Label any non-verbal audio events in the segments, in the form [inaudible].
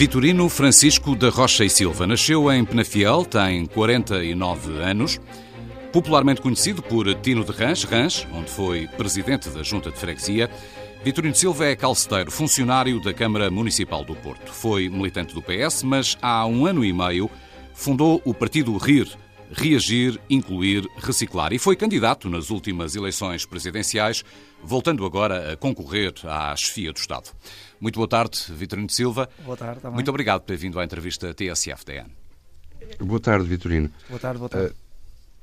Vitorino Francisco da Rocha e Silva nasceu em Penafiel, tem 49 anos. Popularmente conhecido por Tino de Rãs, Rãs, onde foi presidente da Junta de Freguesia, Vitorino Silva é calceteiro, funcionário da Câmara Municipal do Porto. Foi militante do PS, mas há um ano e meio fundou o partido RIR, Reagir, Incluir, Reciclar, e foi candidato nas últimas eleições presidenciais, voltando agora a concorrer à chefia do Estado. Muito boa tarde, Vitorino Silva. Boa tarde. Também. Muito obrigado por ter vindo à entrevista TSF-DN. Boa tarde, Vitorino. Boa tarde, boa tarde. Uh,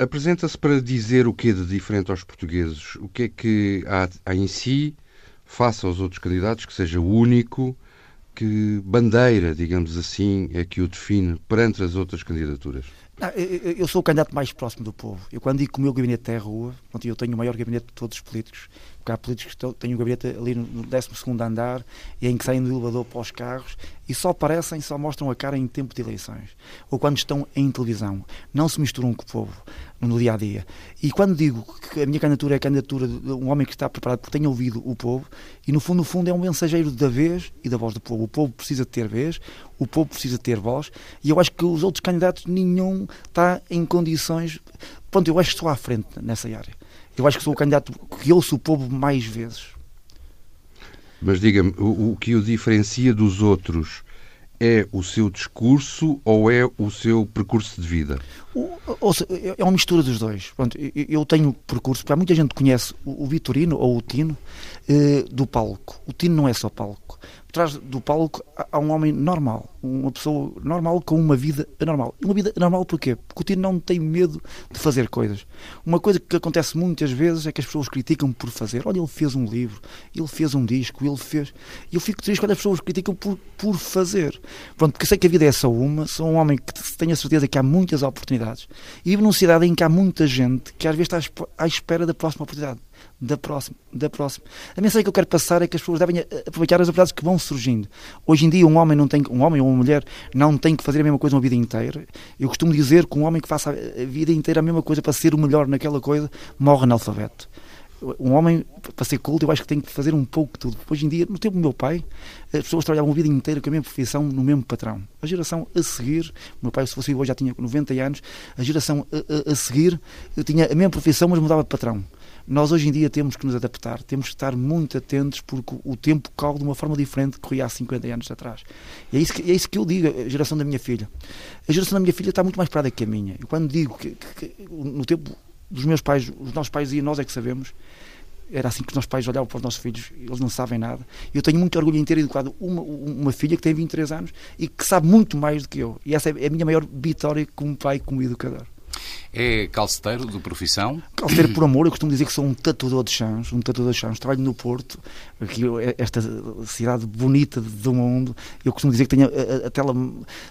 Apresenta-se para dizer o que é de diferente aos portugueses. O que é que há, há em si, face aos outros candidatos, que seja único, que bandeira, digamos assim, é que o define perante as outras candidaturas? Não, eu, eu, sou o candidato mais próximo do povo. Eu, quando digo que o meu gabinete é a rua, eu tenho o maior gabinete de todos os políticos, porque há políticos que têm o gabinete ali no 12 andar, e em que saem do elevador para os carros, e só aparecem, só mostram a cara em tempo de eleições, ou quando estão em televisão. Não se misturam com o povo no dia a dia. E quando digo que a minha candidatura é a candidatura de um homem que está preparado porque tem ouvido o povo, e no fundo, no fundo, é um mensageiro da vez e da voz do povo. O povo precisa ter vez, o povo precisa ter voz, e eu acho que os outros candidatos, nenhum está em condições. Pronto, eu acho que estou à frente nessa área. Eu acho que sou o candidato que ouço o povo mais vezes. Mas diga-me, o, o que o diferencia dos outros é o seu discurso ou é o seu percurso de vida? Ou seja, é uma mistura dos dois. Pronto, eu tenho percurso, porque há muita gente que conhece o Vitorino ou o Tino eh, do palco. O Tino não é só palco. Por trás do palco há um homem normal, uma pessoa normal com uma vida anormal. E uma vida anormal porquê? Porque o Tino não tem medo de fazer coisas. Uma coisa que acontece muitas vezes é que as pessoas criticam por fazer. Olha, ele fez um livro, ele fez um disco, ele fez. E eu fico triste quando as pessoas criticam por, por fazer. Pronto, porque sei que a vida é só uma, sou um homem que tenho a certeza que há muitas oportunidades. E vivo numa cidade em que há muita gente que às vezes está à espera da próxima oportunidade da próxima, da próxima. A mensagem que eu quero passar é que as pessoas devem aproveitar as oportunidades que vão surgindo. Hoje em dia um homem não tem, um homem ou uma mulher não tem que fazer a mesma coisa uma vida inteira. Eu costumo dizer que um homem que faça a vida inteira a mesma coisa para ser o melhor naquela coisa morre analfabeto. Um homem, para ser culto, eu acho que tem que fazer um pouco de tudo. Hoje em dia, no tempo do meu pai, as pessoas trabalhavam a vida inteira com a mesma profissão, no mesmo patrão. A geração a seguir, meu pai, se fosse hoje, já tinha 90 anos, a geração a, a, a seguir tinha a mesma profissão, mas mudava de patrão. Nós hoje em dia temos que nos adaptar, temos que estar muito atentos porque o tempo corre de uma forma diferente que corria há 50 anos atrás. E é isso que, é isso que eu digo, a geração da minha filha. A geração da minha filha está muito mais parada que a minha. E quando digo que, que, que no tempo dos meus pais, os nossos pais diziam nós é que sabemos, era assim que os nossos pais olhavam para os nossos filhos, eles não sabem nada. Eu tenho muito orgulho em ter educado uma, uma filha que tem 23 anos e que sabe muito mais do que eu. E essa é a minha maior vitória como pai, como educador. É calceteiro de profissão? Calceteiro por amor, eu costumo dizer que sou um tatuador de chãos, um tatuador de chãos. Trabalho no Porto, aqui, esta cidade bonita do mundo. Eu costumo dizer que tenho a, a tela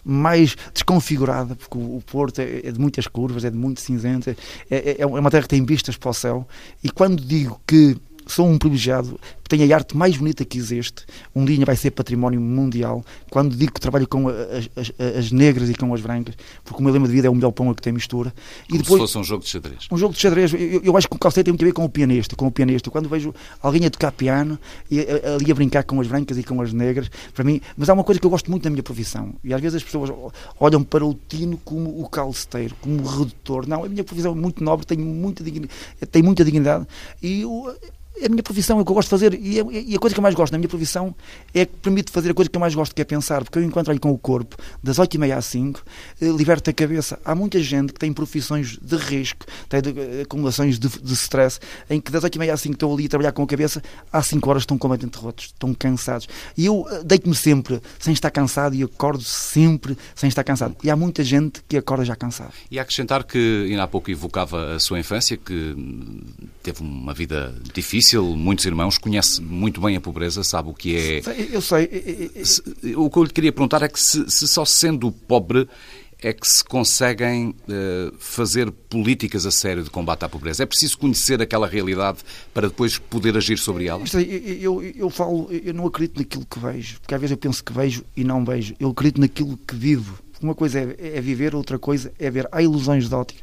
mais desconfigurada, porque o, Porto é, é, de muitas curvas, é de muito cinzento, é, é, é uma terra que tem vistas para o céu. E quando digo que sou um privilegiado, tenho a arte mais bonita que existe. Um dia vai ser património mundial. Quando digo que trabalho com as, as, as negras e com as brancas, porque o meu lema de vida é o melhor pão a que tem mistura. E Como depois, se fosse um jogo de xadrez. Um jogo de xadrez. Eu, eu acho que o calceiro tem muito a ver com o pianista. Com o pianista. Quando vejo alguém a tocar piano e ali a brincar com as brancas e com as negras, para mim. Mas há uma coisa que eu gosto muito da minha profissão. E às vezes as pessoas olham para o tino como o calceteiro, como o redutor. Não, a minha profissão é muito nobre, tem muita dignidade. Tem muita dignidade e eu, a minha profissão, é o que eu gosto de fazer e, é, e, a coisa que eu mais gosto na minha profissão é que permite fazer a coisa que eu mais gosto, que é pensar, porque eu encontro aí com o corpo, das 8 e meia às 5, eh, liberta a cabeça. Há muita gente que tem profissões de risco, tem de, eh, acumulações de, de stress, em que das 8 e meia às 5 estão ali a trabalhar com a cabeça, às 5 horas estão completamente rotos, estão cansados. E eu eh, deito-me sempre sem estar cansado e acordo sempre sem estar cansado. E há muita gente que acorda já cansado. E a acrescentar que ainda há pouco evocava a sua infância, que hum, teve uma vida difícil, difícil, muitos irmãos, conhece muito bem a pobreza, sabe o que é. Eu sei. O que eu lhe queria perguntar é que se, se só sendo pobre é que se conseguem uh, fazer políticas a sério de combate à pobreza? É preciso conhecer aquela realidade para depois poder agir sobre ela? Eu, eu, eu, falo, eu não acredito naquilo que vejo, porque às vezes eu penso que vejo e não vejo. Eu acredito naquilo que vivo. Uma coisa é, é viver, outra coisa é ver. Há ilusões de ótica.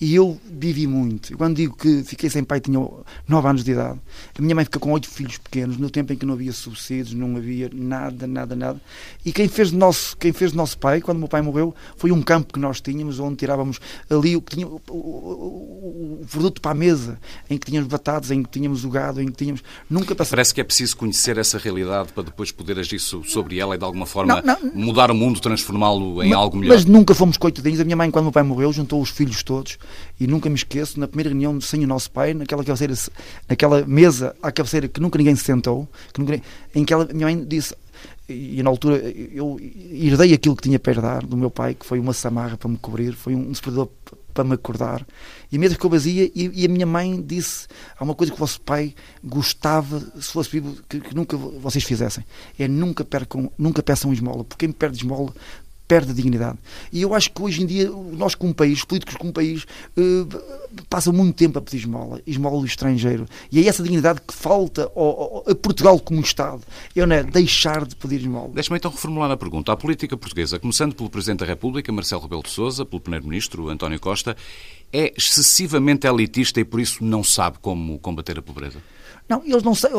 E eu vivi muito. Quando digo que fiquei sem pai, tinha 9 anos de idade. A minha mãe fica com oito filhos pequenos, no tempo em que não havia subsídios, não havia nada, nada, nada. E quem fez de nosso, quem fez de nosso pai, quando meu pai morreu, foi um campo que nós tínhamos, onde tirávamos ali o que tinha o, o, o, o produto para a mesa, em que tínhamos batatas, em que tínhamos o gado, em que tínhamos. Nunca passava... Parece que é preciso conhecer essa realidade para depois poder agir sobre ela e de alguma forma não, não, mudar o mundo, transformá-lo em mas, algo melhor. Mas nunca fomos coitadinhos. A minha mãe, quando meu pai morreu, juntou os filhos todos e nunca me esqueço, na primeira reunião sem o nosso pai, naquela cabeceira, naquela mesa à cabeceira que nunca ninguém se sentou, que nunca, em que ela, minha mãe disse, e na altura eu herdei aquilo que tinha para herdar do meu pai, que foi uma samarra para me cobrir, foi um despertador para me acordar, e a mesa ficou vazia e, e, a minha mãe disse, há uma coisa que o vosso pai gostava, se fosse vivo, que, que nunca vocês fizessem, é nunca percam, nunca peçam esmola, porque quem perde esmola perde a dignidade. E eu acho que hoje em dia, nós como país, os políticos como país, uh, passam muito tempo a pedir esmola, esmola do estrangeiro. E é essa dignidade que falta ao, ao, a Portugal como Estado. Não é deixar de pedir esmola. Deixa-me então reformular a pergunta. A política portuguesa, começando pelo Presidente da República, Marcelo Rebelo de Sousa, pelo Primeiro-Ministro, António Costa, é excessivamente elitista e por isso não sabe como combater a pobreza? Não, eles não sabem.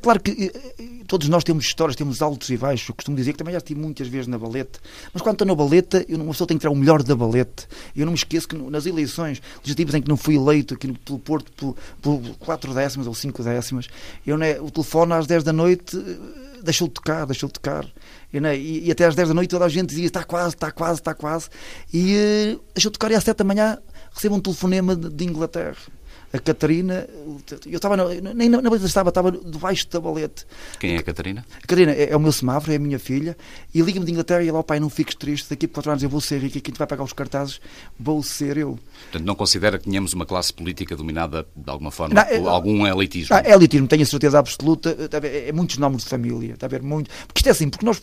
Claro que eh, eh, todos nós temos histórias, temos altos e baixos. Eu costumo dizer que também já estive muitas vezes na baleta. Mas quando estou na baleta, eu, uma pessoa tem que tirar o melhor da baleta. Eu não me esqueço que nas eleições legislativas em que não fui eleito aqui pelo Porto por, por 4 décimas ou 5 décimas, eu, né, o telefone às 10 da noite eh, deixou de tocar, deixou de tocar. Eu, né, e, e, até às 10 da noite toda a gente dizia está quase, está quase, está quase. E uh, deixou de tocar e às 7 da manhã recebo um telefonema de, de Inglaterra a Catarina, eu estava, nem na baleta estava, estava debaixo da balete. Quem é a Catarina? A Catarina é, é o meu semáforo, é a minha filha, e liga-me de Inglaterra e oh, pai, não fiques triste, daqui a quatro anos eu vou ser rico e quem te vai pagar os cartazes vou ser eu. Portanto, não considera que tenhamos uma classe política dominada de alguma forma não, por é, algum elitismo? Não, é elitismo, tenho a certeza absoluta, é, é muitos nomes de família, está a ver, muito. Porque isto é assim, porque nós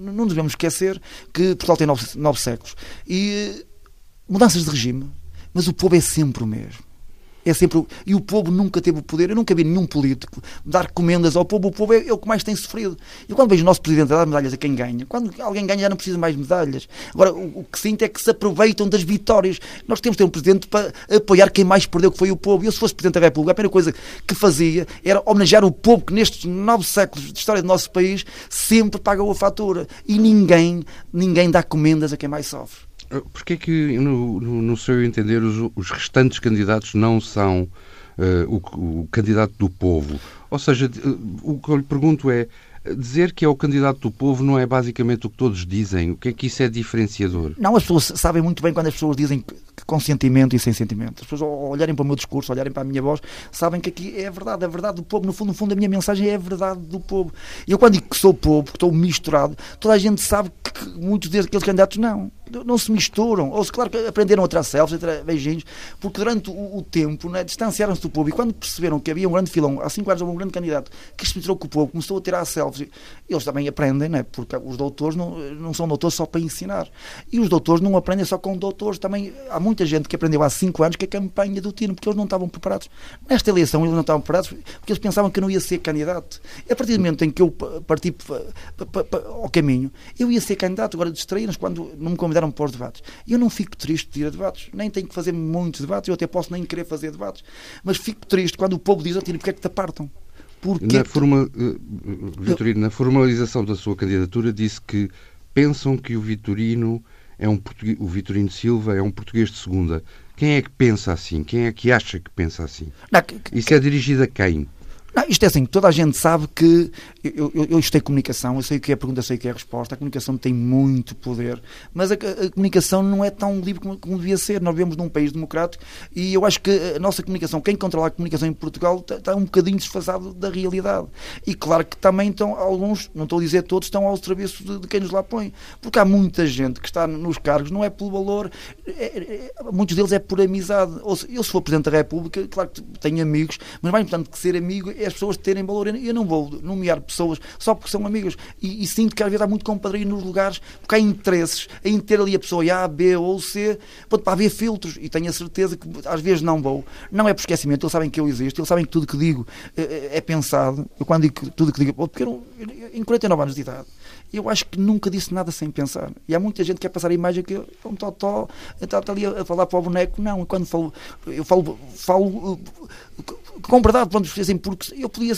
não devemos esquecer que Portugal tem nove, nove séculos e mudanças de regime, mas o povo é sempre o mesmo. É sempre. E o povo nunca teve o poder. Eu nunca vi nenhum político dar comendas ao povo. O povo é, é o que mais tem sofrido. E quando vejo o nosso presidente a dar medalhas a quem ganha, quando alguém ganha já não precisa mais medalhas. Agora, o, o que sinto é que se aproveitam das vitórias. Nós temos de ter um presidente para apoiar quem mais perdeu, que foi o povo. E eu, se fosse presidente da República, a primeira coisa que fazia era homenagear o povo que nestes nove séculos de história do nosso país sempre pagou a fatura. E ninguém, ninguém dá comendas a quem mais sofre. Ah, Porquê que, no, no, seu entender, os, os, restantes candidatos não são uh, o, o, candidato do povo? Ou seja, o que eu lhe pergunto é, dizer que é o candidato do povo não é basicamente o que todos dizem? O que é que isso é diferenciador? Não, as pessoas sabem muito bem quando as pessoas dizem com sentimento e sem sentimento. As pessoas olharem para o meu discurso, olharem para a minha voz, sabem que aqui é a verdade, a verdade do povo. No fundo, no fundo, a minha mensagem é a verdade do povo. E eu quando digo que sou povo, porque estou misturado, toda a gente sabe que muitos daqueles candidatos não não se misturam. Ou se, claro, aprenderam a tirar selfies, a beijinhos, porque durante o, o tempo né, distanciaram-se do povo. E quando perceberam que havia um grande filão, há cinco anos houve um grande candidato que se misturou com o povo, começou a tirar selfies, eles também aprendem, né, porque os doutores não, não são doutores só para ensinar. E os doutores não aprendem só com doutores. Também há muita gente que aprendeu há cinco anos que a campanha do Tino, porque eles não estavam preparados. Nesta eleição eles não estavam preparados porque eles pensavam que eu não ia ser candidato. A partir do momento em que eu parti ao caminho, eu ia ser candidato. Agora distraíram-nos quando não me convidaram para os debates. Eu não fico triste de ir a debates, nem tenho que fazer muitos debates, eu até posso nem querer fazer debates, mas fico triste quando o povo diz, Tino, porque é que te apartam? Porque na, forma, uh, Vitorino, na formalização da sua candidatura disse que pensam que o Vitorino é um o Vitorino Silva é um português de segunda. Quem é que pensa assim? Quem é que acha que pensa assim? Não, que, Isso é dirigido a quem? Não, isto é assim, toda a gente sabe que eu, eu, eu comunicação, eu sei o que é a pergunta, sei o que é a resposta, a comunicação tem muito poder, mas a, a comunicação não é tão livre como, como, devia ser. Nós vivemos num país democrático e eu acho que a nossa comunicação, quem controla a comunicação em Portugal, está, está um bocadinho desfasado da realidade. E claro que também estão alguns, não estou a dizer todos, estão ao serviço de, de quem nos lá põe. Porque há muita gente que está nos cargos, não é pelo valor, é, é, muitos deles é por amizade. Ou se, eu, se for Presidente da República, claro que tenho amigos, mas mais importante que ser amigo é é as pessoas terem valor. Eu não vou nomear pessoas só porque são amigas. E, e sinto que às vezes há muito compadrio nos lugares, porque há interesses em ter ali a pessoa A, B ou C, para haver filtros. E tenho a certeza que às vezes não vou. Não é por esquecimento, eles sabem que eu existo, eles sabem que tudo que digo é, é, pensado. Eu quando digo tudo que digo, porque eu, em 49 anos de idade, eu acho que nunca disse nada sem pensar. E há muita gente que quer passar a imagem que eu um totó, está ali a falar para o boneco. Não, quando falo, eu falo, falo uh, com verdade, pronto, assim, porque eu podia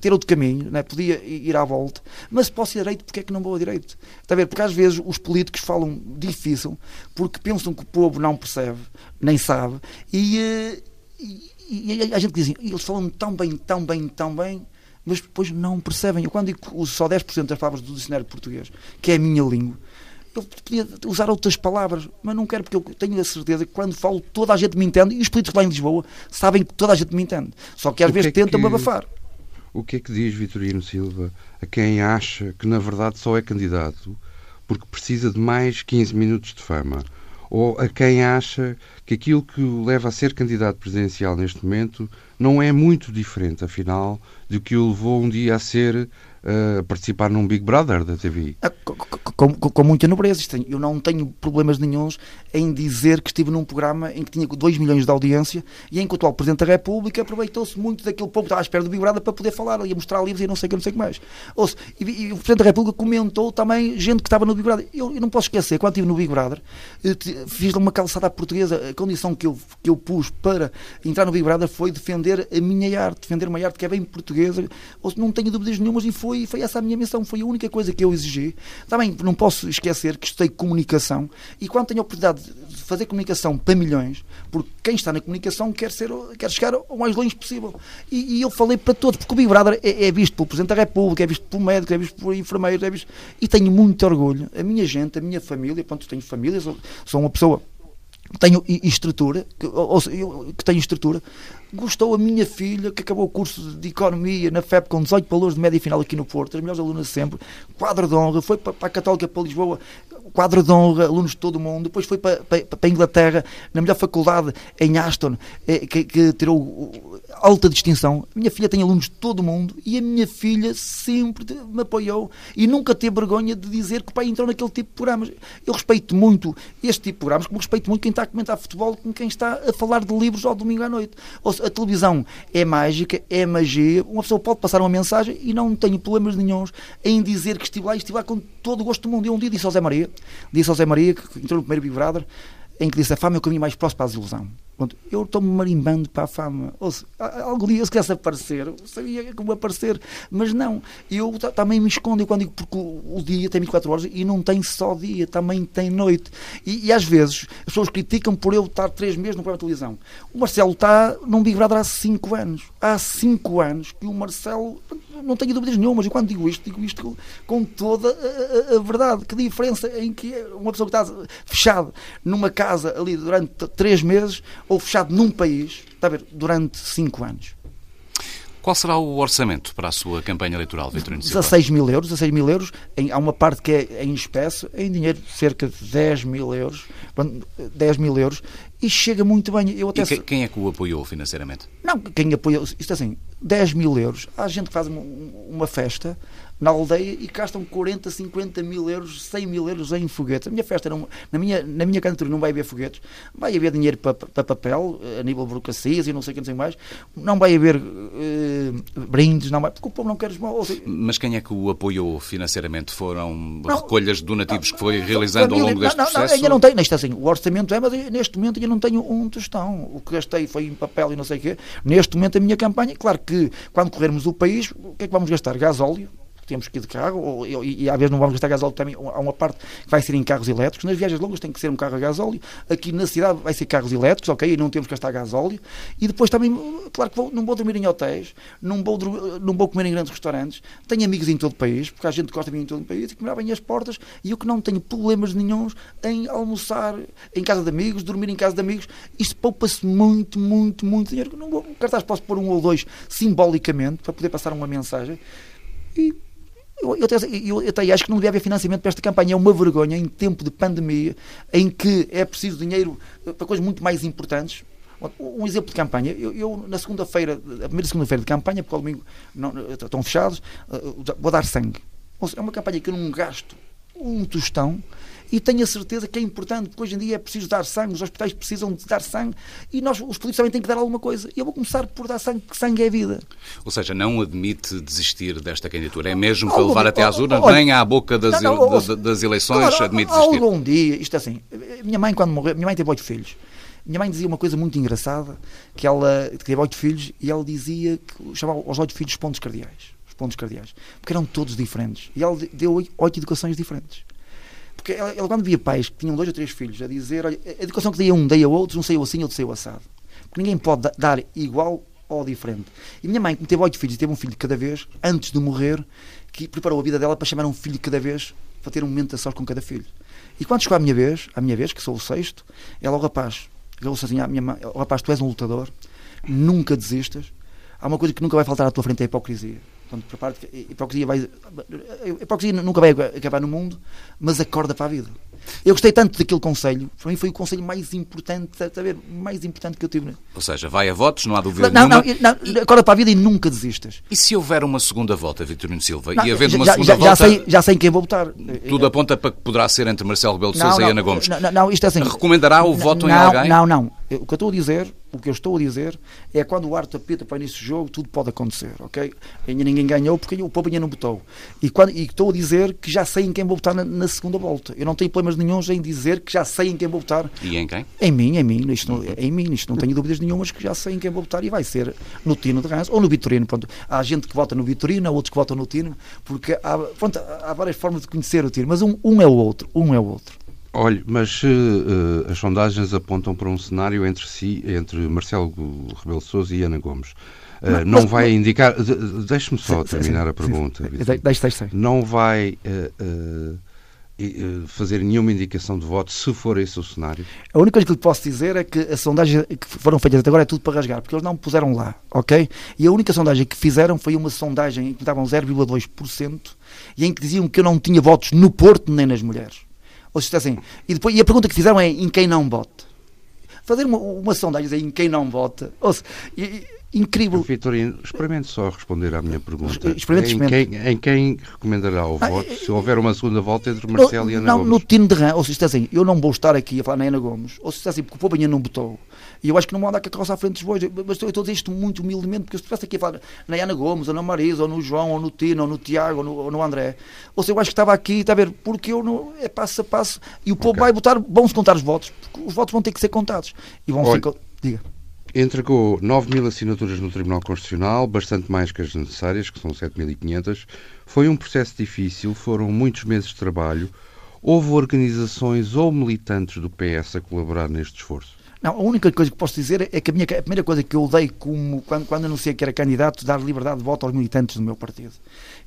ter outro caminho, né? podia ir à volta, mas se posso ir a direito, porque é que não vou a direito? Está a ver? Porque às vezes os políticos falam difícil porque pensam que o povo não percebe, nem sabe, e, uh, e, e a gente diz assim, eles falam tão bem, tão bem, tão bem, mas depois não percebem. Eu quando digo que uso só 10% das palavras do dicionário português, que é a minha língua, eu podia usar outras palavras, mas não quero porque eu tenho a certeza que quando falo toda a gente me entende e os políticos lá em Lisboa sabem que toda a gente me entende. Só que às o vezes que é tentam-me abafar. O que é que diz Vitorino Silva a quem acha que na verdade só é candidato porque precisa de mais 15 minutos de fama? Ou a quem acha que aquilo que o leva a ser candidato presidencial neste momento não é muito diferente, afinal, do que o levou um dia a ser uh, participar num Big Brother da TV. Ah, com, com, com, muita nobreza. Eu não tenho problemas nenhums em dizer que estive num programa em que tinha 2 milhões de audiência e em que o atual Presidente da República aproveitou-se muito daquele pouco que estava à espera do Big Brother para poder falar, ia mostrar livros e não sei o que, não sei o que mais. E, e, o Presidente da República comentou também gente que estava no Big Brother. Eu, eu não posso esquecer, quando estive no Big Brother, fiz uma calçada portuguesa. A condição que eu, que eu pus para entrar no Big Brother foi defender a minha arte, defender uma arte que é bem portuguesa. Ouça, não tenho dúvidas nenhumas e foi foi, foi essa a minha missão, foi a única coisa que eu exigi. Também não posso esquecer que estudei comunicação e quando tenho a oportunidade de fazer comunicação para milhões, porque quem está na comunicação quer, ser, quer chegar o mais longe possível. E, e eu falei para todos, porque o Big Brother é, é, visto pelo Presidente da República, é visto pelo médico, é visto por enfermeiros, é visto... e tenho muito orgulho. A minha gente, a minha família, pronto, tenho família, sou, sou uma pessoa tenho estrutura, que, ou, que tenho estrutura, gostou a minha filha, que acabou o curso de Economia na FEP com 18 valores de média final aqui no Porto, as melhores alunas sempre, quadro de honra, foi para, a Católica, para Lisboa, quadro de honra, alunos de todo o mundo, depois foi para, para, para a Inglaterra, na melhor faculdade em Aston, eh, que, que tirou alta distinção. A minha filha tem alunos de todo o mundo e a minha filha sempre me apoiou e nunca teve vergonha de dizer que o pai entrou naquele tipo de programas. Eu respeito muito este tipo de programas, como respeito muito quem está a comentar futebol com quem está a falar de livros ao domingo à noite. Ou a televisão é mágica, é magia, uma pessoa pode passar uma mensagem e não tenho problemas nenhums em dizer que estive lá e estive lá com todo o gosto do mundo. Eu um dia disse ao Zé Maria, disse ao Zé Maria, que entrou no primeiro Big Brother, em que disse a fama é o caminho mais próximo para a desilusão. Eu estou-me marimbando para a fama. Ou algum dia, se quisesse aparecer, sabia vou aparecer, mas não. Eu também me escondo. Quando digo porque o, o, dia tem 24 horas e não tem só dia, também tem noite. E, e, às vezes as pessoas criticam por eu estar 3 meses no programa de televisão. O Marcelo está num Big Brother há 5 anos. Há 5 anos que o Marcelo, não tenho dúvidas nenhumas. E quando digo isto, digo isto com, com toda a, a, a, verdade. Que diferença em que uma pessoa que está fechada numa casa ali durante 3 meses ou fechado num país, está a ver, durante cinco anos. Qual será o orçamento para a sua campanha eleitoral, Vitorino Silva? 16 mil euros. 16 mil euros. Em, há uma parte que é em espécie, em dinheiro, cerca de 10 mil euros. 10 mil euros. E chega muito bem. Eu até e quem é que o apoiou financeiramente? Não, quem apoiou. Isto é assim, 10 mil euros. Há gente que faz uma, uma festa na aldeia e gastam 40, 50 mil euros, 100 mil euros em foguetes. A minha festa, não, na, minha, na minha candidatura não vai haver foguetes, vai haver dinheiro para, para papel, a nível de burocracias e não sei o que, não sei mais. Não vai haver uh, brindes, não vai, porque o povo não quer esmola. Mas quem é que o apoiou financeiramente? Foram não, recolhas de donativos não, que foi realizando ao longo deste não, processo? Não, ainda não tenho, neste, assim, o orçamento é, mas neste momento ainda não tenho um tostão. O que gastei foi em papel e não sei o quê. Neste momento a minha campanha, claro que quando corrermos o país, o que é que vamos gastar? Gasóleo, temos que ir de carro, ou, e, e às vezes não vamos gastar gasóleo também, há uma parte que vai ser em carros elétricos, nas viagens longas tem que ser um carro a gasóleo, aqui na cidade vai ser carros elétricos, ok, e não temos que gastar gasóleo, e depois também, claro que vou, não vou dormir em hotéis, não vou, não vou comer em grandes restaurantes, tenho amigos em todo o país, porque a gente gosta de vir em todo o país, e que me abrem as portas, e eu que não tenho problemas nenhums em almoçar em casa de amigos, dormir em casa de amigos, isso poupa-se muito, muito, muito dinheiro, não vou, cartaz posso pôr um ou dois simbolicamente, para poder passar uma mensagem, e eu, eu, eu, eu, até, acho que não devia haver financiamento para esta campanha. É uma vergonha em tempo de pandemia, em que é preciso dinheiro para coisas muito mais importantes. Um exemplo de campanha, eu, eu na segunda-feira, a primeira segunda-feira de campanha, porque ao domingo não, estão fechados, vou dar sangue. É uma campanha que eu não gasto um tostão e tenho a certeza que é importante, porque hoje em dia é preciso dar sangue, os hospitais precisam de dar sangue e nós, os políticos, também têm que dar alguma coisa. E eu vou começar por dar sangue, porque sangue é vida. Ou seja, não admite desistir desta candidatura, é mesmo para levar até às urnas, nem à boca das, não, não, das eleições claro, admite desistir. Algum dia, isto é assim, minha mãe quando morreu, minha mãe teve oito filhos. Minha mãe dizia uma coisa muito engraçada, que ela teve oito filhos e ela dizia que chamava os oito filhos pontos cardeais. Os pontos cardeais. Porque eram todos diferentes. E ela deu oito educações diferentes. Porque ela, ela, quando via pais que tinham dois ou três filhos a dizer, olha, a educação que dei a um, dei a outro, um saiu assim, outro saiu assado. Porque ninguém pode dar igual ou diferente. E minha mãe, como teve oito filhos e teve um filho de cada vez, antes de morrer, que preparou a vida dela para chamar um filho de cada vez, para ter um momento a sós com cada filho. E quando chegou a minha vez, a minha vez, que sou o sexto, ela, o rapaz, agarrou-se assim à minha mãe, rapaz, tu és um lutador, nunca desistas, há uma coisa que nunca vai faltar à tua frente, é a hipocrisia. Portanto, prepara-te a hipocrisia, vai, a hipocrisia nunca vai acabar no mundo, mas acorda para a vida. Eu gostei tanto daquele conselho, para mim foi o conselho mais importante, a ver, mais importante que eu tive. Ou seja, vai a votos, não há dúvida não, nenhuma. Não, não, acorda para a vida e nunca desistas. E se houver uma segunda volta, Vitorino Silva, não, e havendo uma já, segunda já, volta... Já sei, já sei em quem vou votar. Tudo aponta para que poderá ser entre Marcelo Rebelo de Sousa e Ana Gomes. Não, não, isto é assim... Recomendará o voto em alguém? Não, não. O que eu estou a dizer o que eu estou a dizer é quando o ar tapeta para início do jogo, tudo pode acontecer, ok? Ainda ninguém ganhou porque o povo ainda não votou. E, quando, e estou a dizer que já sei em quem vou votar na, na, segunda volta. Eu não tenho problemas nenhums em dizer que já sei em quem vou votar. E em quem? Em mim, em mim. Isto não, em mim, isto não tenho dúvidas nenhumas que já sei em quem vou votar e vai ser no Tino de Rãs ou no Vitorino. Pronto. Há gente que vota no Vitorino, há outros que votam no Tino, porque há, pronto, há várias formas de conhecer o Tino, mas um, um é o outro. Um é o outro. Olhe, mas uh, as sondagens apontam para um cenário entre si, entre Marcelo Rebelo Sousa e Ana Gomes. Uh, mas, não mas, vai indicar. De, Deixe-me só sim, terminar sim, a pergunta. Sim, deixe, deixe. Não vai fazer nenhuma indicação de voto se for esse o cenário? A única coisa que lhe posso dizer é que as sondagens que foram feitas até agora é tudo para rasgar, porque eles não puseram lá, ok? E a única sondagem que fizeram foi uma sondagem em que davam 0,2% e em que diziam que eu não tinha votos no Porto nem nas mulheres. Ou seja, assim, e, depois, e a pergunta que fizeram é em quem não vota. Fazer uma, uma sondagem em quem não vota. Ou seja, e, incrível. Vitorino, experimente só responder à minha pergunta. Experimente, em, quem, em quem recomendará o ah, voto se houver uma segunda volta entre Marcelo no, e Ana não, Gomes? No Tino de Rã, ou seja, assim, eu não vou estar aqui a falar na Ana Gomes, ou seja, assim, porque o povo ainda não votou. E eu acho que não vou andar com a carroça à frente dos bois. Mas eu estou a dizer isto muito humildemente, porque se estivesse aqui a falar na Ana Gomes, ou na Marisa, ou no João, ou no Tino, ou no Tiago, ou no, ou no André, ou seja, eu acho que estava aqui, está a ver, porque eu não, é passo a passo, e o povo okay. vai votar, vão-se contar os votos, porque os votos vão ter que ser contados. E vão Olha, ser. Diga. Entregou 9 mil assinaturas no Tribunal Constitucional, bastante mais que as necessárias, que são 7.500. Foi um processo difícil, foram muitos meses de trabalho. Houve organizações ou militantes do PS a colaborar neste esforço? Não, a única coisa que posso dizer é que a, minha, a primeira coisa que eu dei como, quando, quando anunciei que era candidato, dar liberdade de voto aos militantes do meu partido.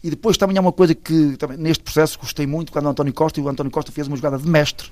E depois também há uma coisa que também, neste processo gostei muito quando o António Costa, e o António Costa fez uma jogada de mestre,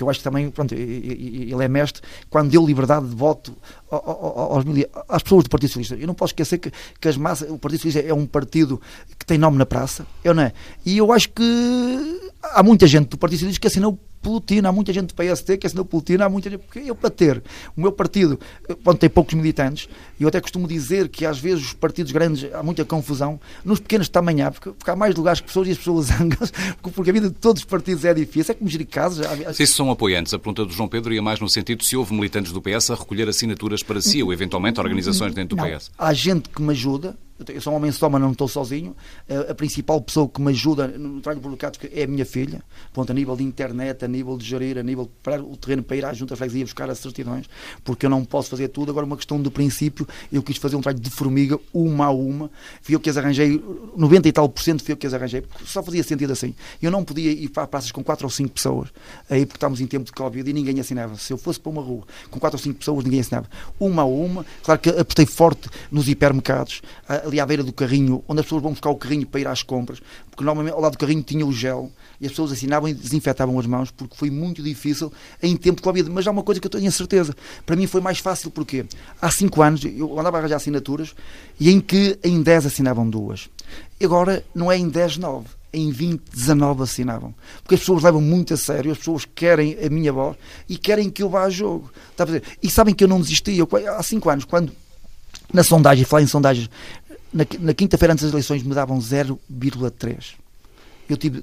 porque eu acho que também, pronto, ele é mestre, quando deu liberdade de voto aos, às pessoas do Partido Socialista. Eu não posso esquecer que, que as massas, o Partido Socialista é um partido que tem nome na praça, eu não é? E eu acho que há muita gente do Partido Socialista que assinou Putin, há muita gente do PST que assinou Putin, há muita gente, porque eu para ter o meu partido, quando tem poucos militantes, eu até costumo dizer que às vezes os partidos grandes há muita confusão, nos pequenos também há, porque, porque há mais lugares que pessoas e as pessoas [laughs] zangam porque a vida de todos os partidos é difícil, é como gerir casos. Se isso são apoiantes, a pergunta do João Pedro ia mais no sentido se houve militantes do PS a recolher assinaturas para si, ou eventualmente organizações dentro do não, PS. Há gente que me ajuda, eu sou um homem só, mas não estou sozinho. A, principal pessoa que me ajuda no trabalho publicado é a minha filha, ponto, a nível de internet, a nível de gerir, a nível de preparar o terreno para ir à junta freguesia buscar as certidões, porque eu não posso fazer tudo. Agora, uma questão de princípio, eu quis fazer um trabalho de formiga, uma a uma. Fui eu que as arranjei, 90 e tal por cento fui eu que as arranjei, porque só fazia sentido assim. Eu não podia ir para praças com 4 ou 5 pessoas, aí porque estávamos em tempo de Covid e ninguém assinava. Se eu fosse para uma rua com 4 ou 5 pessoas, ninguém assinava. Uma a uma, claro que apostei forte nos hipermercados, ali à beira do carrinho onde as pessoas vão buscar o carrinho para ir às compras, porque normalmente ao lado do carrinho tinha o gel e as pessoas assinavam e desinfetavam as mãos, porque foi muito difícil em tempo de Covid. Mas há uma coisa que eu tenho a certeza, para mim foi mais fácil, porque há 5 anos eu andava a arranjar assinaturas e em que em 10 assinavam duas. Agora não é em 10, 9 em 2019 assinavam. Porque as pessoas levam muito a sério, as pessoas querem a minha voz e querem que eu vá a jogo. A? E sabem que eu não desisti. Eu, há cinco anos, quando na sondagem, falar em sondagens, na, na quinta-feira antes das eleições me davam 0,3. Eu tive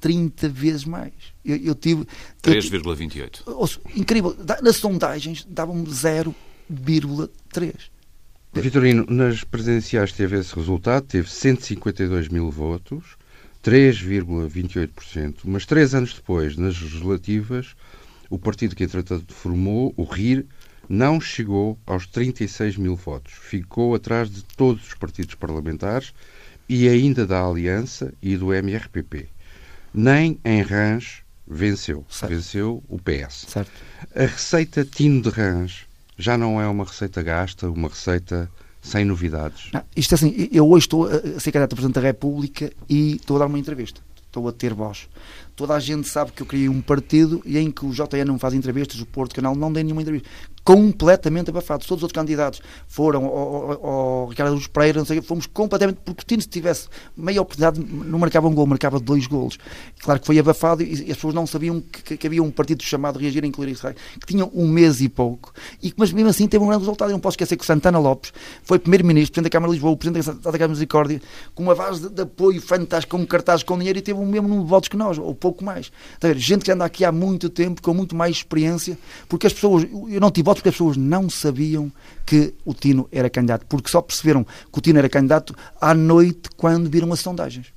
30 vezes mais. Eu, eu tive. 3,28. Incrível. Nas sondagens davam-me 0,3. Vitorino, nas presidenciais teve esse resultado, teve 152 mil votos, 3,28%, mas três anos depois, nas legislativas, o partido que entretanto formou, o RIR, não chegou aos 36 mil votos. Ficou atrás de todos os partidos parlamentares e ainda da Aliança e do MRPP. Nem em Rãs venceu. Certo. Venceu o PS. Certo. A receita Tino de Rãs já não é uma receita gasta, uma receita sem novidades. Não, isto é assim, eu hoje estou a ser candidato a Presidente da República e estou a dar uma entrevista. Estou a ter voz. Toda a gente sabe que eu criei um partido e em que o JN não faz entrevistas, o Porto Canal não dê nenhuma entrevista completamente abafados. Todos os outros candidatos foram ao, Ricardo Luz Pereira, não sei, fomos completamente, porque o Tino, se tivesse meia oportunidade, não marcava um gol, marcava dois golos. Claro que foi abafado e, e as pessoas não sabiam que, que, havia um partido chamado Reagir em Incluir Israel, que tinha um mês e pouco, e, mas mesmo assim teve um grande resultado. Eu não posso esquecer que Santana Lopes foi primeiro-ministro, presidente da Câmara de Lisboa, presidente da Câmara de Misericórdia, com uma base de, de apoio fantástico, com cartazes com dinheiro e teve o mesmo número de votos que nós, ou pouco mais. Ver? Gente que anda aqui há muito tempo, com muito mais experiência, porque as pessoas, eu não tive votos porque as pessoas não sabiam que o Tino era candidato, porque só perceberam que o Tino era candidato à noite quando viram as sondagens.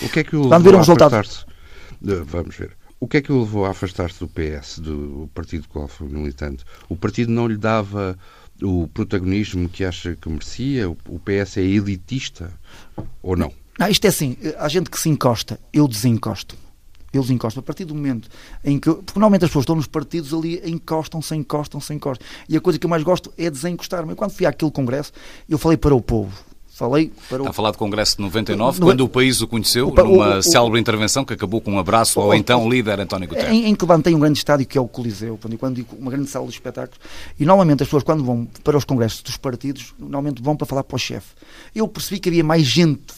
O que é que o levou a afastar-se? Vamos ver. O que é que o levou a afastar-se do PS, do partido do qual foi militante? O partido não lhe dava o protagonismo que acha que merecia? O PS é elitista ou não? Não, isto é assim, há gente que se encosta, eu desencosto eles encostam. A partir do momento em que. Porque normalmente as pessoas estão nos partidos ali, encostam-se, encostam-se, encostam. E a coisa que eu mais gosto é desencostar-me. Quando fui àquele congresso, eu falei para o povo. Falei para Está o... a falar do Congresso de 99, no... quando o país o conheceu, o, numa o, célebre intervenção que acabou com um abraço ao então líder António Guterres. Em, em que levantei um grande estádio que é o Coliseu, quando digo uma grande sala de espetáculos, e normalmente as pessoas quando vão para os congressos dos partidos, normalmente vão para falar para o chefe. Eu percebi que havia mais gente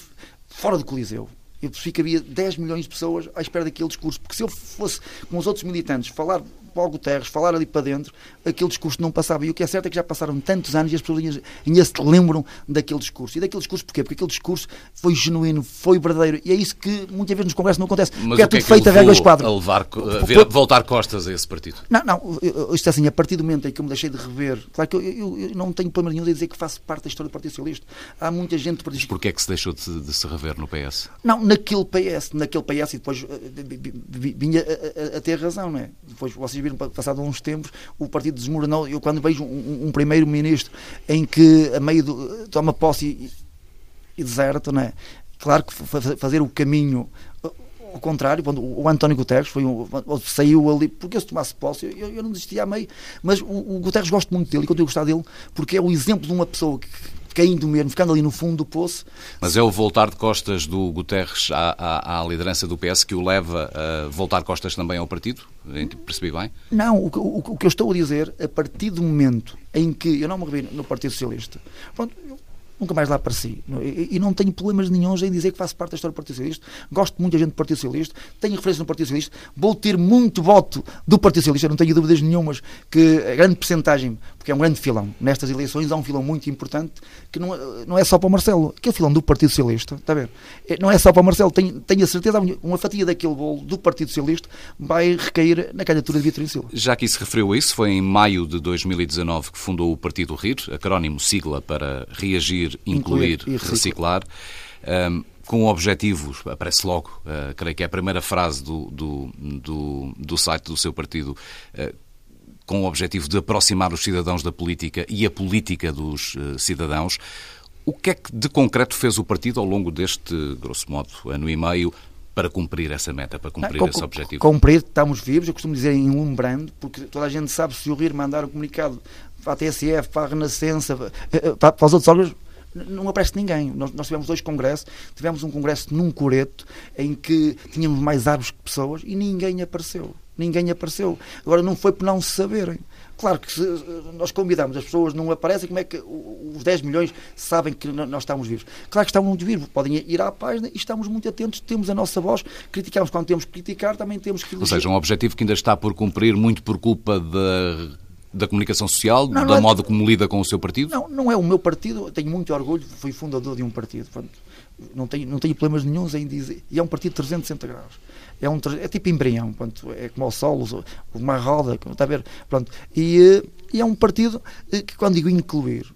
fora do Coliseu, eu percebi que havia 10 milhões de pessoas à espera daquele discurso. Porque se eu fosse com os outros militantes falar para o Guterres, falar ali para dentro, aquele discurso não passava. E o que é certo é que já passaram tantos anos e as pessoas ainda se lembram daquele discurso. E daquele discurso porquê? Porque aquele discurso foi genuíno, foi verdadeiro. E é isso que muitas vezes nos congressos não acontece. Mas porque é tudo é feito a regras quadro. A levar, a ver, voltar costas a esse partido? Não, não. Isto é assim, a partir do momento em que eu me deixei de rever, claro que eu, eu, eu não tenho problema nenhum de dizer que faço parte da história do Partido Socialista. Há muita gente do Partido Porquê é que se deixou de, de, se rever no PS? Não, naquele PS, naquele PS e depois eh, vinha a, a, a, ter razão, não é? Depois vocês passado uns tempos, o partido desmoronou. Eu, quando vejo um, um primeiro-ministro em que, a meio do, toma posse e, e deserta, não é? Claro que fazer o caminho ao contrário, o António Guterres foi um, saiu ali, porque se tomasse posse, eu, eu não desistia a meio, mas o, o Guterres gosto muito dele e continuo a gostar dele, porque é o exemplo de uma pessoa que, caindo mesmo, ficando ali no fundo do poço. Mas é o voltar de costas do Guterres à, à, à liderança do PS que o leva a voltar costas também ao partido? Percebi bem? Não, o, o, o que eu estou a dizer, a partir do momento em que eu não me revi no Partido Socialista, pronto, nunca mais lá apareci. E, não tenho problemas nenhums em dizer que faço parte da história do Partido Socialista. Gosto muito da gente do Partido Socialista, tenho referência no Partido Socialista, vou ter muito voto do Partido Socialista, não tenho dúvidas nenhumas que a grande percentagem, porque é um grande filão, nestas eleições há um filão muito importante que não, é, não é só para o Marcelo, aquele filão do Partido Socialista, está a ver? É, não é só para o Marcelo, tenho, tenho a certeza, uma fatia daquele bolo do Partido Socialista vai recair na candidatura de Vitorino Silva. Já que isso referiu a isso, foi em maio de 2019 que fundou o Partido RIR, acrónimo sigla para Reagir incluir, incluir reciclar. Um, com objetivos, aparece logo, uh, creio que é a primeira frase do, do, do, do site do seu partido, uh, com o objetivo de aproximar os cidadãos da política e a política dos uh, cidadãos. O que é que de concreto fez o partido ao longo deste, grosso modo, ano e meio, para cumprir essa meta, para cumprir Não, esse objetivo? Cumprir, estamos vivos, eu costumo dizer em um brand, porque toda a gente sabe se o RIR mandar um comunicado para a TSF, para a Renascença, para, para os outros órgãos, não aparece ninguém. Nós, nós, tivemos dois congressos, tivemos um congresso num coreto em que tínhamos mais árvores que pessoas e ninguém apareceu. Ninguém apareceu. Agora não foi por não se saberem. Claro que se nós convidamos, as pessoas não aparecem, como é que os 10 milhões sabem que nós estamos vivos. Claro que estamos muito vivos, podem ir à página e estamos muito atentos, temos a nossa voz, criticamos quando temos que criticar, também temos que... Ou seja, um objetivo que ainda está por cumprir muito por culpa da da comunicação social, não, da não é... modo como lida com o seu partido? Não, não é o meu partido, tenho muito orgulho, fui fundador de um partido, não tenho, não tenho problemas nenhums em dizer, e é um partido de 360 graus é, um, é tipo embrião, pronto, é como o solo, uma roda, está a ver? Pronto. E, eh, e é um partido eh, que, quando digo incluir?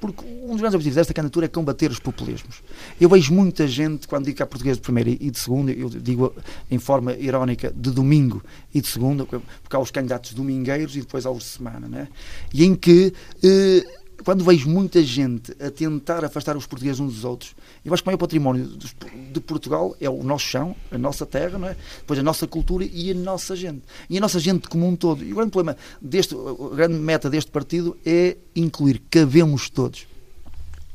Porque um dos grandes objetivos desta candidatura é combater os populismos. Eu vejo muita gente, quando digo que há português de primeira e de segunda, eu digo em forma irónica de domingo e de segunda, porque há os candidatos domingueiros e depois há os de semana, né? E em que. Eh, quando vejo muita gente a tentar afastar os portugueses uns dos outros, eu acho que o maior património de Portugal é o nosso chão, a nossa terra, não é? depois a nossa cultura e a nossa gente. E a nossa gente como um todo. E o grande problema deste, a grande meta deste partido é incluir, cabemos todos.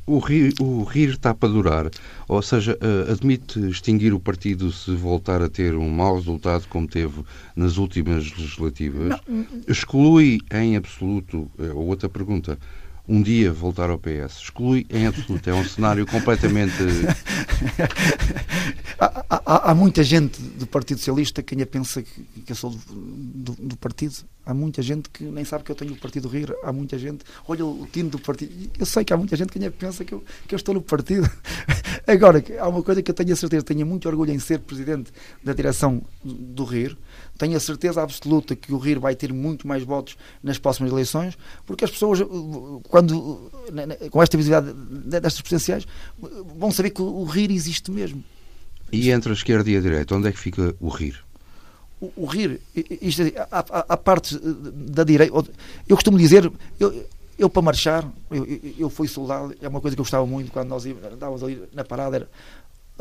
O rir, o rir está para durar, ou seja, eh, admite extinguir o partido se voltar a ter um mau resultado como teve nas últimas legislativas? Não. Exclui em absoluto, eh, ou outra pergunta, um dia voltar ao PS. Exclui em absoluto. É um cenário completamente. [laughs] há, há, há, muita gente do Partido Socialista que ainda pensa que, que eu sou do, do, do, partido. Há muita gente que nem sabe que eu tenho o Partido Rir. Há muita gente. Olha o time do partido. Eu sei que há muita gente que ainda pensa que eu, que eu estou no partido. [laughs] Agora, há uma coisa que eu tenho a certeza. Tenho muito orgulho em ser presidente da direção do Rir tenho a certeza absoluta que o RIR vai ter muito mais votos nas próximas eleições, porque as pessoas, quando com esta visibilidade destas presidenciais, vão saber que o RIR existe mesmo. E entre a esquerda e a direita, onde é que fica o RIR? O, o RIR, isto, é, a, a, a, parte da direita, eu costumo dizer, eu, eu para marchar, eu, eu, fui soldado, é uma coisa que eu gostava muito quando nós estávamos ali na parada, era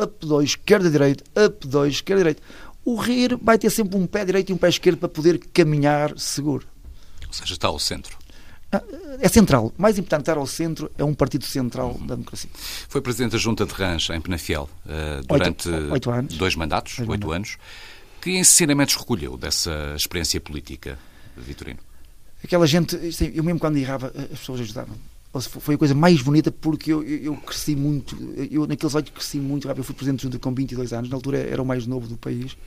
up 2, esquerda, direita, up 2, esquerda, direita o RIR vai ter sempre um pé direito e um pé esquerdo para poder caminhar seguro. Ou seja, está ao centro. Ah, é central. Mais importante estar ao centro é um partido central uhum. da democracia. Foi presidente da Junta de Rãs, em Penafiel, uh, durante oito, oito anos. dois mandatos, dois oito mandatos. anos. Que ensinamentos recolheu dessa experiência política, Vitorino? Aquela gente, eu mesmo quando errava, as pessoas ajudavam foi a coisa mais bonita porque eu, eu, eu cresci muito, eu naqueles anos cresci muito rápido, eu fui presidente junto com 22 anos, na altura era o mais novo do país.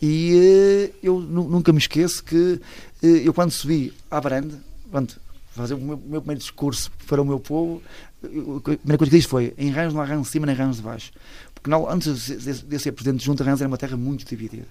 E uh, eu nunca me esqueço que uh, eu quando subi à varanda, quando fazer o meu, meu, primeiro discurso para o meu povo, a primeira coisa que disse foi em Rãs não há Rãs de cima nem Rãs de baixo, porque não, antes de, de ser presidente junto Rãs era uma terra muito dividida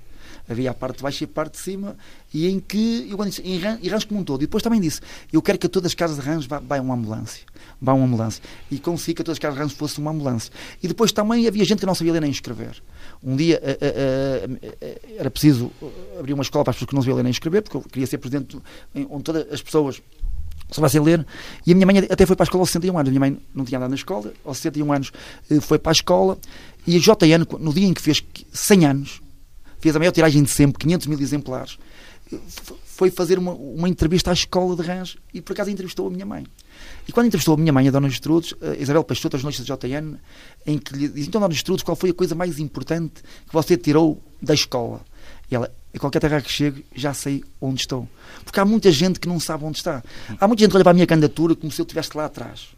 havia a parte de baixo e a parte de cima, e em que, eu quando disse, em Rãs como um todo, e depois também disse, eu quero que a todas as casas de Rãs vá, vá uma ambulância, vá uma ambulância, e consegui que a todas as casas de Rãs fosse uma ambulância. E depois também havia gente que não sabia ler nem escrever. Um dia uh, uh, uh, era preciso abrir uma escola para as pessoas que não sabiam ler nem escrever, porque eu queria ser presidente onde todas as pessoas soubessem ler, e a minha mãe até foi para a escola aos 61 anos, a minha mãe não tinha andado na escola, aos 61 anos eh, foi para a escola, e a JN, no dia em que fez 100 anos, fez a maior tiragem de sempre, 500 mil exemplares, foi fazer uma, uma entrevista à escola de Rãs e por acaso entrevistou a minha mãe. E quando entrevistou a minha mãe, a Dona Gestrudes, a Isabel Peixoto, a jornalista da JN, em que lhe disse, então Dona Gestrudes, qual foi a coisa mais importante que você tirou da escola? E ela, em qualquer terra que chegue, já sei onde estou. Porque há muita gente que não sabe onde está. Há muita gente que olha para a minha candidatura como se eu estivesse lá atrás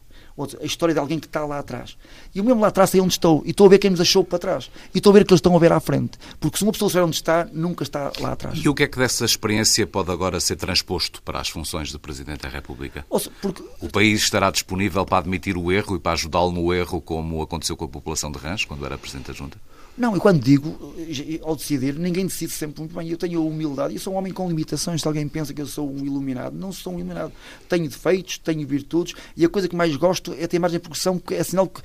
a história de alguém que está lá atrás. E o mesmo lá atrás sei onde estou. E estou a ver quem nos achou para trás. E estou a ver que eles estão a ver à frente. Porque se uma pessoa souber onde está, nunca está lá atrás. E o que é que dessa experiência pode agora ser transposto para as funções de Presidente da República? Seja, porque... O país estará disponível para admitir o erro e para ajudá-lo no erro, como aconteceu com a população de Rãs, quando era Presidente da Junta? Não, e quando digo, ao decidir, ninguém decide sempre muito bem. Eu tenho a humildade, eu sou um homem com limitações. Se alguém pensa que eu sou um iluminado, não sou um iluminado. Tenho defeitos, tenho virtudes, e a coisa que mais gosto é ter margem de progressão, porque é sinal que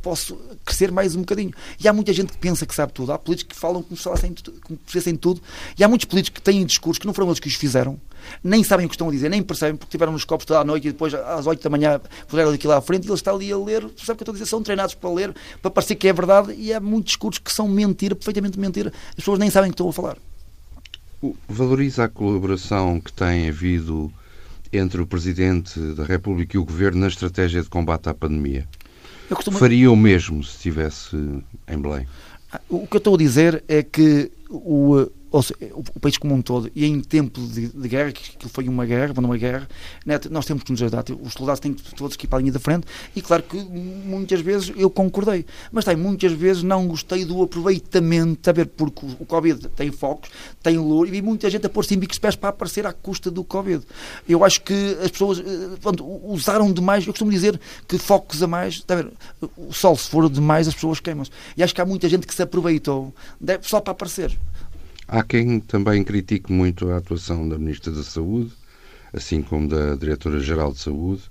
posso crescer mais um bocadinho. E há muita gente que pensa que sabe tudo. Há políticos que falam como se falassem, como se tudo, e há muitos políticos que têm discursos que não foram eles que os fizeram, nem sabem o que estão a dizer, nem percebem, porque tiveram nos copos toda a noite e depois às 8 da manhã puseram aquilo à frente e ele está ali a ler, sabe o que eu estou a dizer? São treinados para ler, para parecer que é verdade e há muitos discursos que são mentira, perfeitamente mentira. As pessoas nem sabem o que estão a falar. Valoriza a colaboração que tem havido entre o Presidente da República e o Governo na estratégia de combate à pandemia? Costumo... Faria o mesmo se estivesse em Belém? O que eu estou a dizer é que o, ou seja, o, o, país como um todo, e em tempo de, de guerra, que, foi uma guerra, uma guerra, né, nós temos que nos ajudar. Os soldados têm todos que ir para a linha da frente, e claro que muitas vezes eu concordei, mas tem muitas vezes não gostei do aproveitamento, a ver, porque o, Covid tem focos, tem louro, e muita gente a pôr-se em bicos pés para aparecer à custa do Covid. Eu acho que as pessoas eh, pronto, usaram demais, eu costumo dizer que focos a mais, ver, o sol se for demais as pessoas queimam-se. E acho que há muita gente que se aproveitou só para aparecer. Há quem também critique muito a atuação da Ministra da Saúde, assim como da Diretora-Geral de Saúde,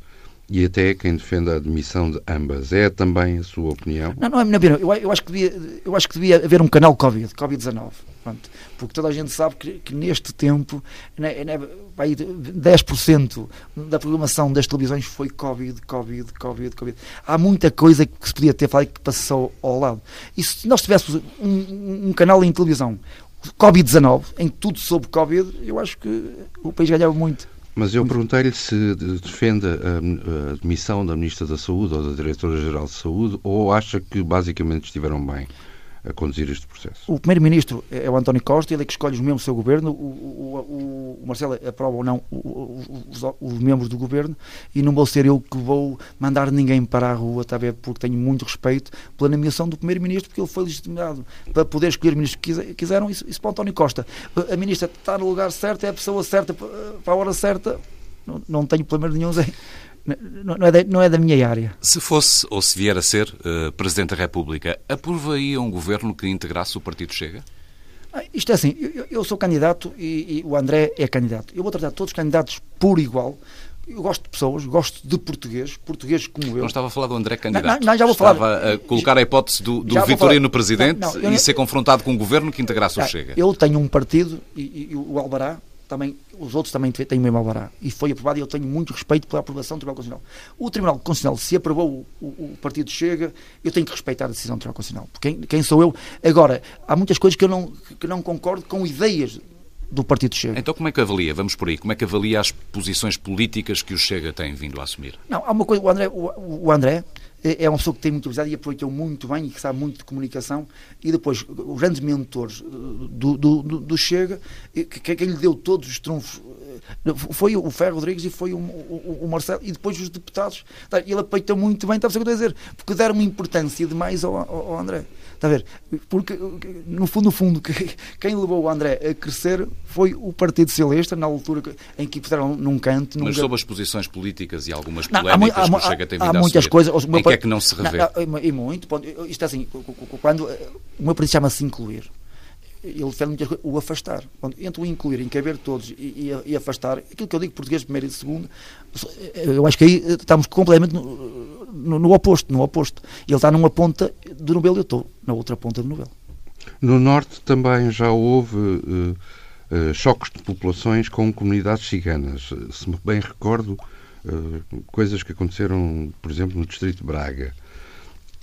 e até quem defenda a admissão de ambas. É também a sua opinião? Não, não é minha opinião. Eu, eu, acho que devia, eu acho que devia haver um canal Covid, Covid-19. Porque toda a gente sabe que, que neste tempo né, né, 10% da programação das televisões foi Covid, Covid, Covid, Covid. Há muita coisa que se podia ter falado que passou ao lado. E se nós tivéssemos um, um canal em televisão Covid-19, em tudo sobre Covid, eu acho que o país ganhava muito. Mas eu perguntei-lhe se defende a admissão da Ministra da Saúde ou da Diretora-Geral de Saúde ou acha que basicamente estiveram bem a conduzir este processo? O primeiro-ministro é o António Costa, ele é que escolhe os membros do seu governo, o, o, o Marcelo aprova ou não os, os, membros do governo e não vou ser eu que vou mandar ninguém para a rua, está porque tenho muito respeito pela nomeação do primeiro-ministro, porque ele foi legitimado para poder escolher o ministro que quiseram, isso, isso para o António Costa. A ministra está no lugar certo, é a pessoa certa para a hora certa, não, não tenho problema nenhum em não é, da, não é da minha área. Se fosse, ou se vier a ser, uh, Presidente da República, aprovaria um governo que integrasse o Partido Chega? Ah, isto é assim, eu, eu sou candidato e, e, o André é candidato. Eu vou tratar todos os candidatos por igual. Eu gosto de pessoas, gosto de português, português como eu. Não estava a falar do André candidato. Não, não, já vou estava falar. a colocar a hipótese do, do Vitorino presidente não, não, e ser confrontado com um governo que integrasse o Chega. Eu tenho um partido e, e o Albará também, os outros também têm o mesmo alvará. E foi aprovado e eu tenho muito respeito pela aprovação do Tribunal Constitucional. O Tribunal Constitucional, se aprovou o, o, Partido Chega, eu tenho que respeitar a decisão do Tribunal Constitucional. Porque quem, quem, sou eu? Agora, há muitas coisas que eu não, que não concordo com ideias do Partido Chega. Então como é que avalia, vamos por aí, como é que avalia as posições políticas que o Chega tem vindo a assumir? Não, há uma coisa, o André, o, o André é, é uma pessoa que tem muito utilizado e aproveitou muito bem e que sabe muito de comunicação. E depois, os grandes mentores eh, do, do, do, Chega, que, quem lhe deu todos os trunfos foi o Ferro Rodrigues e foi o, o, o, Marcelo e depois os deputados. Tá, ele apeitou muito bem, está a o que eu estou a dizer? Porque deram uma importância demais ao, ao, ao André. Está a ver? Porque, no fundo, no fundo, quem levou o André a crescer foi o Partido Socialista, na altura em que puseram num canto. Num... Mas sobre as posições políticas e algumas polémicas não, há, há, que o Chega tem vindo há muitas coisas. Em que é que não se revê? Não, e muito. Isto é assim, quando o meu princípio chama-se incluir ele defende muitas coisas, o afastar. Entre o incluir, encaber todos e, e, e, afastar, aquilo que eu digo português primeiro e segundo, eu acho que aí estamos completamente no, no, no oposto, no oposto. Ele está numa ponta do Nobel e eu estou na outra ponta do Nobel. No Norte também já houve uh, uh, choques de populações com comunidades ciganas. Se me bem recordo, uh, coisas que aconteceram, por exemplo, no Distrito de Braga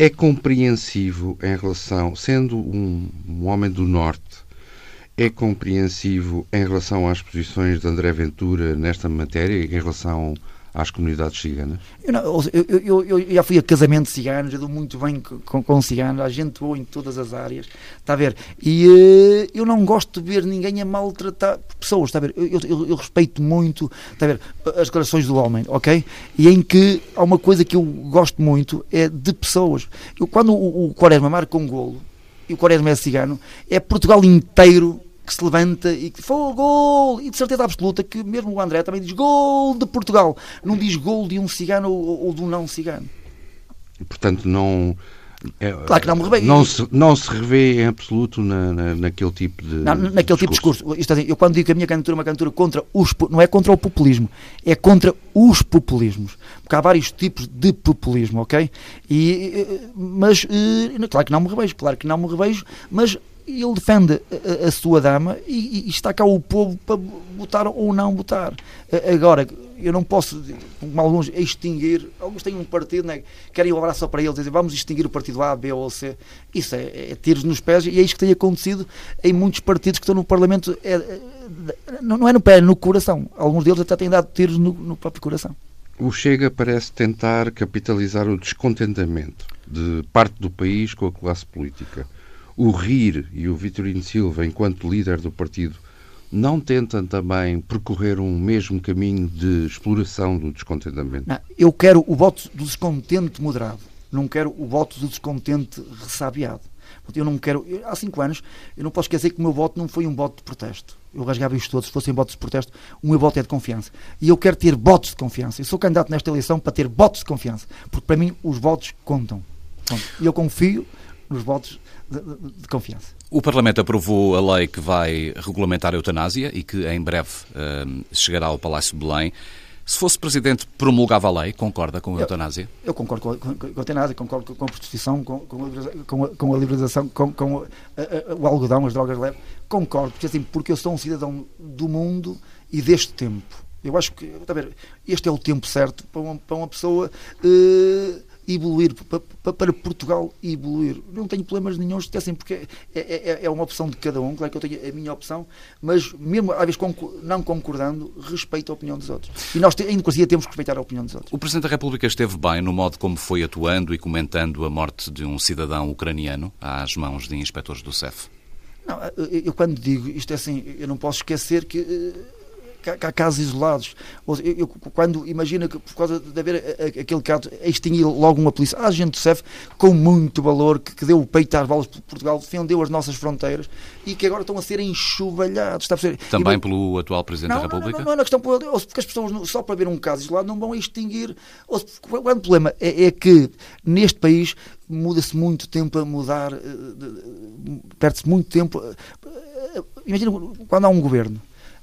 é compreensivo em relação, sendo um, um, homem do Norte, é compreensivo em relação às posições de André Ventura nesta matéria, em relação às comunidades ciganas? Eu, não, eu, eu, eu, já fui a casamentos ciganos, eu dou muito bem com, com ciganos, a gente boa em todas as áreas, está a ver? E uh, eu não gosto de ver ninguém a maltratar pessoas, está a ver? Eu, eu, respeito muito, está a ver? As declarações do homem, ok? E em que há uma coisa que eu gosto muito, é de pessoas. Eu, quando o, o Quaresma marca um golo, e o Quaresma é cigano, é Portugal inteiro que se levanta e que foi gol, e de certeza absoluta que mesmo o André também diz gol de Portugal, não diz gol de um cigano ou, ou de um não cigano. Portanto, não. É, claro que não me revê. Não se, não se revê em absoluto na, na, naquele tipo de. Não, naquele tipo de discurso. Isto, assim, eu quando digo que a minha candidatura é uma candidatura contra os. Não é contra o populismo, é contra os populismos. Porque há vários tipos de populismo, ok? E, mas, eh, claro que não me revejo, claro que não me revejo, mas ele defende a, a sua dama e, e, está cá o povo para votar ou não votar. Agora, eu não posso, como alguns, extinguir. Alguns têm um partido, né, querem um abraço para eles, dizer vamos extinguir o partido A, B ou C. Isso é, é tiros nos pés e é isso que tem acontecido em muitos partidos que estão no Parlamento. É, é, não é no pé, é no coração. Alguns deles até têm dado tiros no, no próprio coração. O Chega parece tentar capitalizar o descontentamento de parte do país com a classe política o RIR e o Vitorino Silva, enquanto líder do partido, não tentam também percorrer um mesmo caminho de exploração do descontentamento? Não, eu quero o voto do descontente moderado, não quero o voto do descontente ressabiado. Eu não quero. há cinco anos, eu não posso esquecer que o meu voto não foi um voto de protesto. Eu rasgava isto todos, se fossem votos de protesto, o meu voto é de confiança. E eu quero ter votos de confiança. Eu sou candidato nesta eleição para ter votos de confiança. Porque para mim os votos contam. E eu confio nos votos de, de, confiança. O Parlamento aprovou a lei que vai regulamentar a eutanásia e que em breve uh, chegará ao Palácio de Belém. Se fosse Presidente, promulgava a lei? Concorda com a eutanásia? Eu, eu concordo com a, com, com a eutanásia, concordo com a prostituição, com, com, a, com a liberalização, com, com a, o algodão, as drogas leves. Concordo, porque, assim, porque eu sou um cidadão do mundo e deste tempo. Eu acho que, está a ver, este é o tempo certo para uma, para uma pessoa... Uh, evoluir, para, para Portugal evoluir. Não tenho problemas nenhum, assim, porque é, é, é, uma opção de cada um, claro que eu tenho a minha opção, mas mesmo às vezes não concordando, respeito a opinião dos outros. E nós, em democracia, temos que respeitar a opinião dos outros. O Presidente da República esteve bem no modo como foi atuando e comentando a morte de um cidadão ucraniano às mãos de inspectores do CEF? Não, eu, eu quando digo isto é assim, eu não posso esquecer que eh, há casos isolados. Eu, eu, quando imagina que por causa de haver aquele caso, extinguir logo uma polícia, há gente do CEF com muito valor, que, que deu o peito às balas por Portugal, defendeu as nossas fronteiras e que agora estão a ser enxovalhados. Está a perceber? Também e, pelo atual Presidente não, da República? Não, não, não, é questão, porque as pessoas só para ver um caso isolado não vão extinguir. Ou, o grande problema é, é que neste país muda-se muito tempo a mudar, eh, perde-se muito tempo. Imagina quando há um governo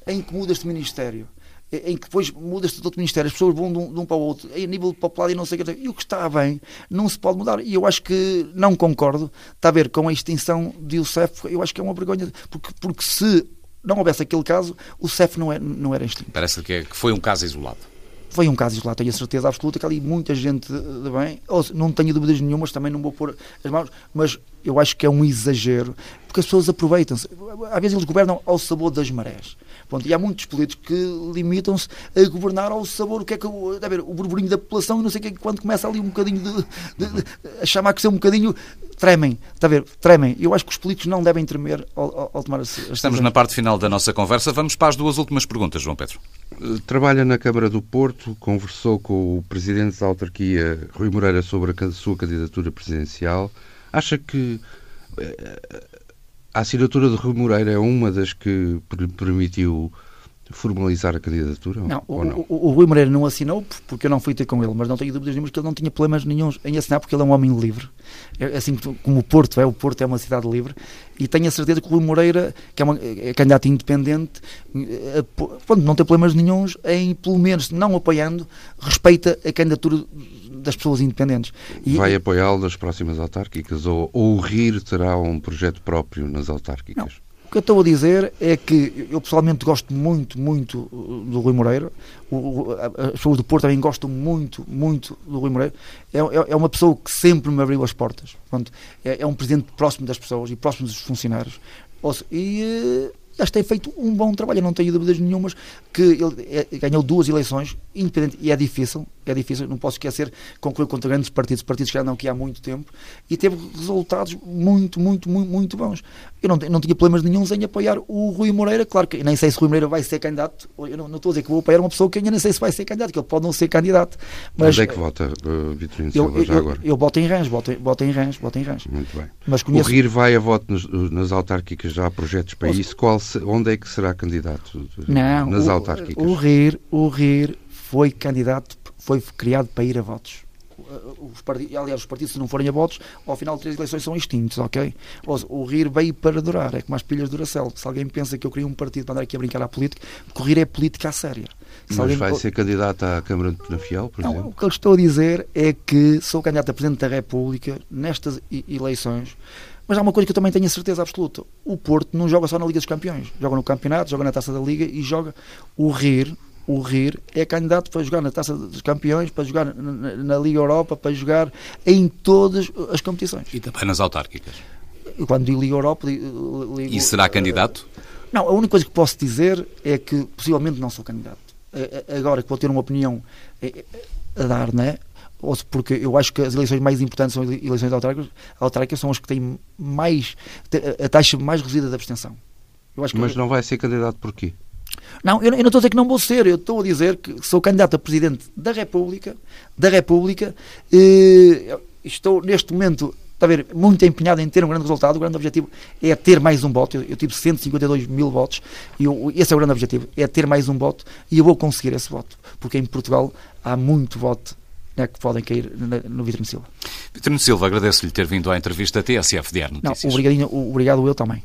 em que mudas de ministério, em que depois mudas de outro ministério, as pessoas vão de um, de um, para o outro, a nível popular e não sei o que. E o que está bem não se pode mudar. E eu acho que não concordo, está a ver, com a extinção de o CEF, eu acho que é uma vergonha, porque, porque se não houvesse aquele caso, o CEF não, é, não era extinto. Parece que, é, que foi um caso isolado. Foi um caso isolado, tenho a certeza absoluta que ali muita gente de bem, não tenho dúvidas nenhumas, também não vou pôr as mãos, mas eu acho que é um exagero, porque as pessoas aproveitam-se. Às vezes eles governam ao sabor das marés. Pronto, e há muitos políticos que limitam-se a governar ao sabor, o que é que a ver, o burburinho da população e não sei o que é que quando começa ali um bocadinho de, de, de a chamar que ser um bocadinho tremem, está a ver? Tremem. Eu acho que os políticos não devem tremer ao, ao, ao tomar as, Estamos na parte final da nossa conversa. Vamos para as duas últimas perguntas, João Pedro. Eh, trabalha na Câmara do Porto, conversou com o Presidente da Autarquia, Rui Moreira, sobre a sua candidatura presidencial. Acha que eh, a assinatura de Rui Moreira é uma das que permitiu formalizar a candidatura? Não, o, não? O, o, Rui Moreira não assinou porque eu não fui ter com ele, mas não tenho dúvidas nenhumas que ele não tinha problemas nenhums em assinar porque ele é um homem livre. É, assim como o Porto é, o Porto é uma cidade livre e tenho a certeza que o Rui Moreira, que é, uma, é candidato independente, é, não tem problemas nenhums em, pelo menos, não apoiando, respeita a candidatura das pessoas independentes. E, Vai apoiá-lo nas próximas autárquicas ou, ou o RIR terá um projeto próprio nas autárquicas? Não. O que eu estou a dizer é que eu pessoalmente gosto muito, muito uh, do Rui Moreira. O, as pessoas do Porto também gostam muito, muito do Rui Moreira. É, é, é uma pessoa que sempre me abriu as portas. Pronto, é, é, um presidente próximo das pessoas e próximo dos funcionários. E acho que tem feito um bom trabalho, eu não tenho dúvidas nenhumas que ele é, ganhou duas eleições, independente, e é difícil, é difícil, não posso esquecer, concluiu contra grandes partidos, partidos que já não aqui há muito tempo, e teve resultados muito, muito, muito, muito bons. Eu não, não tinha problemas nenhums em apoiar o Rui Moreira, claro que nem sei se o Rui Moreira vai ser candidato, eu não, não estou a dizer que vou apoiar uma pessoa que ainda nem sei se vai ser candidato, que ele pode não ser candidato. Mas, Onde é que vota, uh, Vitorino Silva, já eu, agora? Eu, eu voto em Rãs, voto, voto em Rãs, voto em Rãs. Muito bem. Mas conheço... O RIR vai a voto nas, nas autárquicas, já há projetos para isso, Qual, onde é que será candidato não, nas o, autárquicas? O RIR, o RIR foi candidato, foi criado para ir a votos. Os partidos, aliás, os partidos, se não forem a votos, ao final de três eleições são extintos, ok? O RIR veio para durar, é como as pilhas de Duracell. Se alguém pensa que eu queria um partido para andar aqui a brincar à política, o RIR é política a séria. Se Mas vai ser candidato à Câmara de Penafiel, por não, exemplo? O que eu estou a dizer é que sou candidato a Presidente da República nestas eleições mas há uma coisa que eu também tenho a certeza absoluta: o Porto não joga só na Liga dos Campeões, joga no Campeonato, joga na Taça da Liga e joga o RIR. O RIR é candidato para jogar na Taça dos Campeões, para jogar na, na Liga Europa, para jogar em todas as competições. E também nas autárquicas. Quando digo Liga Europa. Ligo, e será candidato? Não, a única coisa que posso dizer é que possivelmente não sou candidato. Agora que vou ter uma opinião a dar, não é? Porque eu acho que as eleições mais importantes são eleições autárquicas, autárquicas são as que têm mais a taxa mais reduzida de abstenção. Mas não vai ser candidato por quê? Não, eu, eu, não estou a dizer que não vou ser, eu estou a dizer que sou candidato a presidente da República, da República, e estou neste momento está a ver, muito empenhado em ter um grande resultado. O grande objetivo é ter mais um voto. Eu, eu tive 152 mil votos e eu, esse é o grande objetivo: é ter mais um voto e eu vou conseguir esse voto, porque em Portugal há muito voto né, que podem cair no Vitorino Silva. Vitorino Silva, agradeço-lhe ter vindo à entrevista TSF Diário Notícias. Não, obrigado, obrigado eu também.